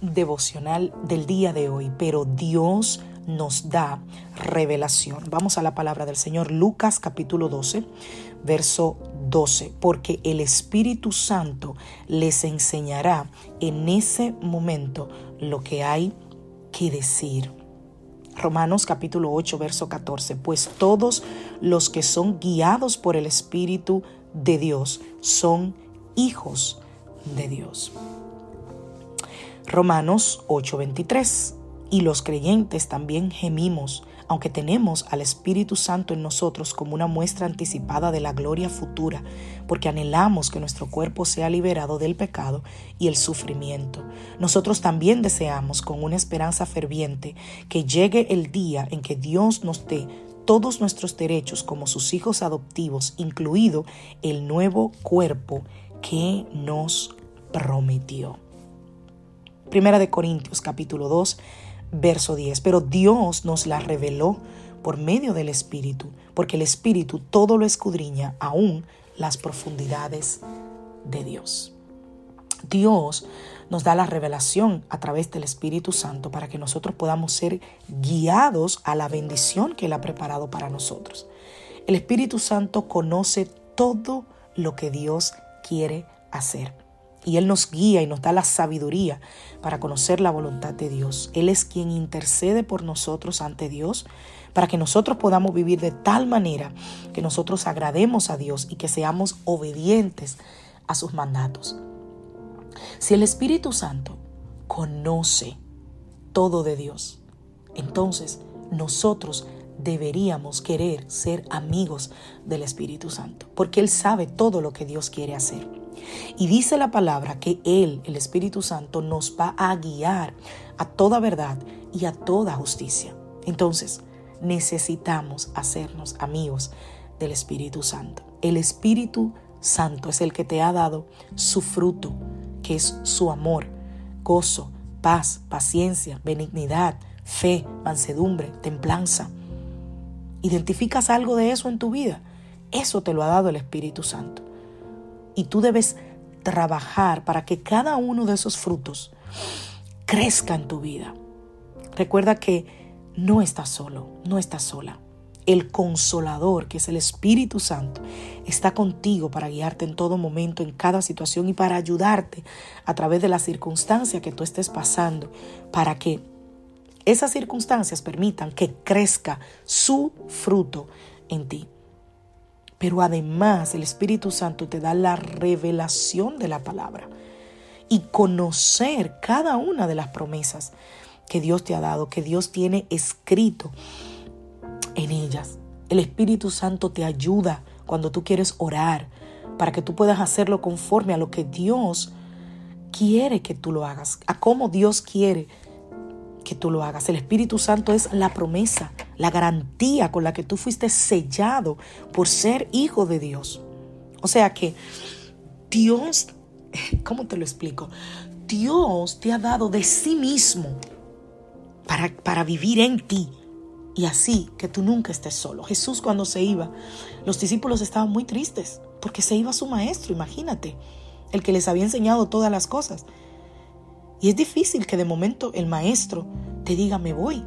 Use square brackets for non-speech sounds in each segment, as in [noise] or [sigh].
Devocional del día de hoy, pero Dios nos da revelación. Vamos a la palabra del Señor, Lucas capítulo 12, verso 12, porque el Espíritu Santo les enseñará en ese momento lo que hay que decir. Romanos capítulo 8, verso 14, pues todos los que son guiados por el Espíritu de Dios son hijos de Dios. Romanos 8:23. Y los creyentes también gemimos, aunque tenemos al Espíritu Santo en nosotros como una muestra anticipada de la gloria futura, porque anhelamos que nuestro cuerpo sea liberado del pecado y el sufrimiento. Nosotros también deseamos, con una esperanza ferviente, que llegue el día en que Dios nos dé todos nuestros derechos como sus hijos adoptivos, incluido el nuevo cuerpo que nos prometió. Primera de Corintios capítulo 2, verso 10. Pero Dios nos la reveló por medio del Espíritu, porque el Espíritu todo lo escudriña, aún las profundidades de Dios. Dios nos da la revelación a través del Espíritu Santo para que nosotros podamos ser guiados a la bendición que Él ha preparado para nosotros. El Espíritu Santo conoce todo lo que Dios quiere hacer y Él nos guía y nos da la sabiduría para conocer la voluntad de Dios. Él es quien intercede por nosotros ante Dios para que nosotros podamos vivir de tal manera que nosotros agrademos a Dios y que seamos obedientes a sus mandatos. Si el Espíritu Santo conoce todo de Dios, entonces nosotros deberíamos querer ser amigos del Espíritu Santo, porque Él sabe todo lo que Dios quiere hacer. Y dice la palabra que Él, el Espíritu Santo, nos va a guiar a toda verdad y a toda justicia. Entonces, necesitamos hacernos amigos del Espíritu Santo. El Espíritu Santo es el que te ha dado su fruto, que es su amor, gozo, paz, paciencia, benignidad, fe, mansedumbre, templanza. ¿Identificas algo de eso en tu vida? Eso te lo ha dado el Espíritu Santo. Y tú debes trabajar para que cada uno de esos frutos crezca en tu vida. Recuerda que no estás solo, no estás sola. El consolador, que es el Espíritu Santo, está contigo para guiarte en todo momento, en cada situación y para ayudarte a través de las circunstancias que tú estés pasando, para que esas circunstancias permitan que crezca su fruto en ti. Pero además el Espíritu Santo te da la revelación de la palabra y conocer cada una de las promesas que Dios te ha dado, que Dios tiene escrito en ellas. El Espíritu Santo te ayuda cuando tú quieres orar para que tú puedas hacerlo conforme a lo que Dios quiere que tú lo hagas, a cómo Dios quiere que tú lo hagas. El Espíritu Santo es la promesa, la garantía con la que tú fuiste sellado por ser hijo de Dios. O sea que Dios, [laughs] ¿cómo te lo explico? Dios te ha dado de sí mismo para, para vivir en ti y así que tú nunca estés solo. Jesús cuando se iba, los discípulos estaban muy tristes porque se iba su maestro, imagínate, el que les había enseñado todas las cosas. Y es difícil que de momento el maestro te diga, me voy.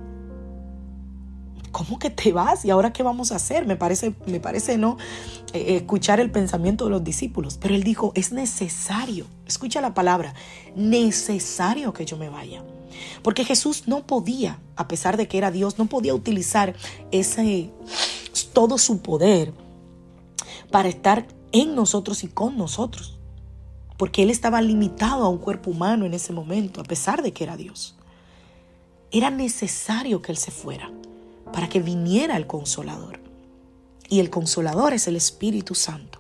¿Cómo que te vas? ¿Y ahora qué vamos a hacer? Me parece, me parece no eh, escuchar el pensamiento de los discípulos. Pero él dijo, es necesario, escucha la palabra, necesario que yo me vaya. Porque Jesús no podía, a pesar de que era Dios, no podía utilizar ese, todo su poder para estar en nosotros y con nosotros porque él estaba limitado a un cuerpo humano en ese momento, a pesar de que era Dios. Era necesario que él se fuera para que viniera el consolador. y el consolador es el Espíritu Santo.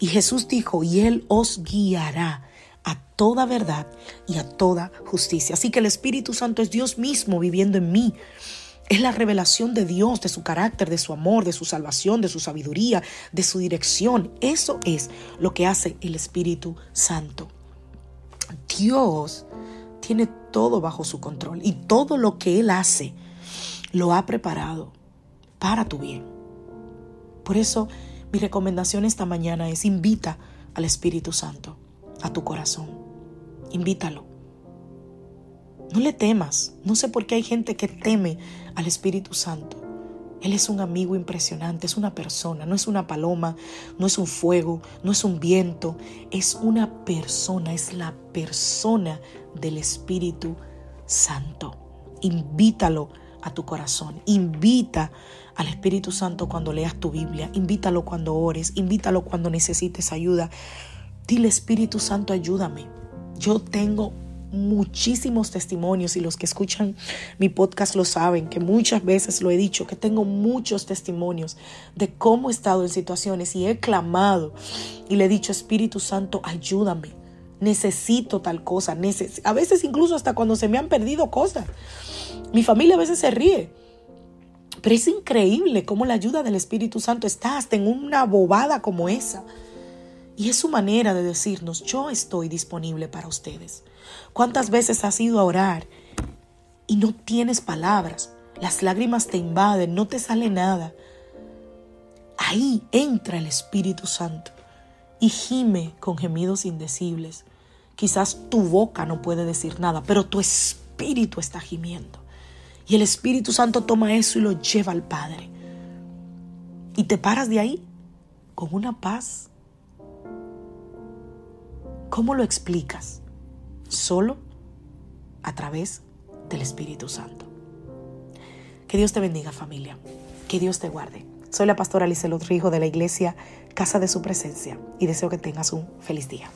Y Jesús dijo, y Él os guiará a toda verdad y a toda justicia. Así que el Espíritu Santo es Dios mismo viviendo en mí. Es la revelación de Dios, de su carácter, de su amor, de su salvación, de su sabiduría, de su dirección. Eso es lo que hace el Espíritu Santo. Dios tiene todo bajo su control y todo lo que Él hace lo ha preparado para tu bien. Por eso mi recomendación esta mañana es invita al Espíritu Santo a tu corazón. Invítalo. No le temas. No sé por qué hay gente que teme al Espíritu Santo. Él es un amigo impresionante, es una persona, no es una paloma, no es un fuego, no es un viento, es una persona, es la persona del Espíritu Santo. Invítalo a tu corazón, invita al Espíritu Santo cuando leas tu Biblia, invítalo cuando ores, invítalo cuando necesites ayuda. Dile Espíritu Santo, ayúdame. Yo tengo muchísimos testimonios y los que escuchan mi podcast lo saben, que muchas veces lo he dicho, que tengo muchos testimonios de cómo he estado en situaciones y he clamado y le he dicho, Espíritu Santo, ayúdame, necesito tal cosa, a veces incluso hasta cuando se me han perdido cosas. Mi familia a veces se ríe. Pero es increíble cómo la ayuda del Espíritu Santo está hasta en una bobada como esa. Y es su manera de decirnos, yo estoy disponible para ustedes. ¿Cuántas veces has ido a orar y no tienes palabras? Las lágrimas te invaden, no te sale nada. Ahí entra el Espíritu Santo y gime con gemidos indecibles. Quizás tu boca no puede decir nada, pero tu espíritu está gimiendo. Y el Espíritu Santo toma eso y lo lleva al Padre. Y te paras de ahí con una paz ¿Cómo lo explicas? Solo a través del Espíritu Santo. Que Dios te bendiga familia. Que Dios te guarde. Soy la pastora Lizelot Rijo de la iglesia Casa de Su Presencia y deseo que tengas un feliz día.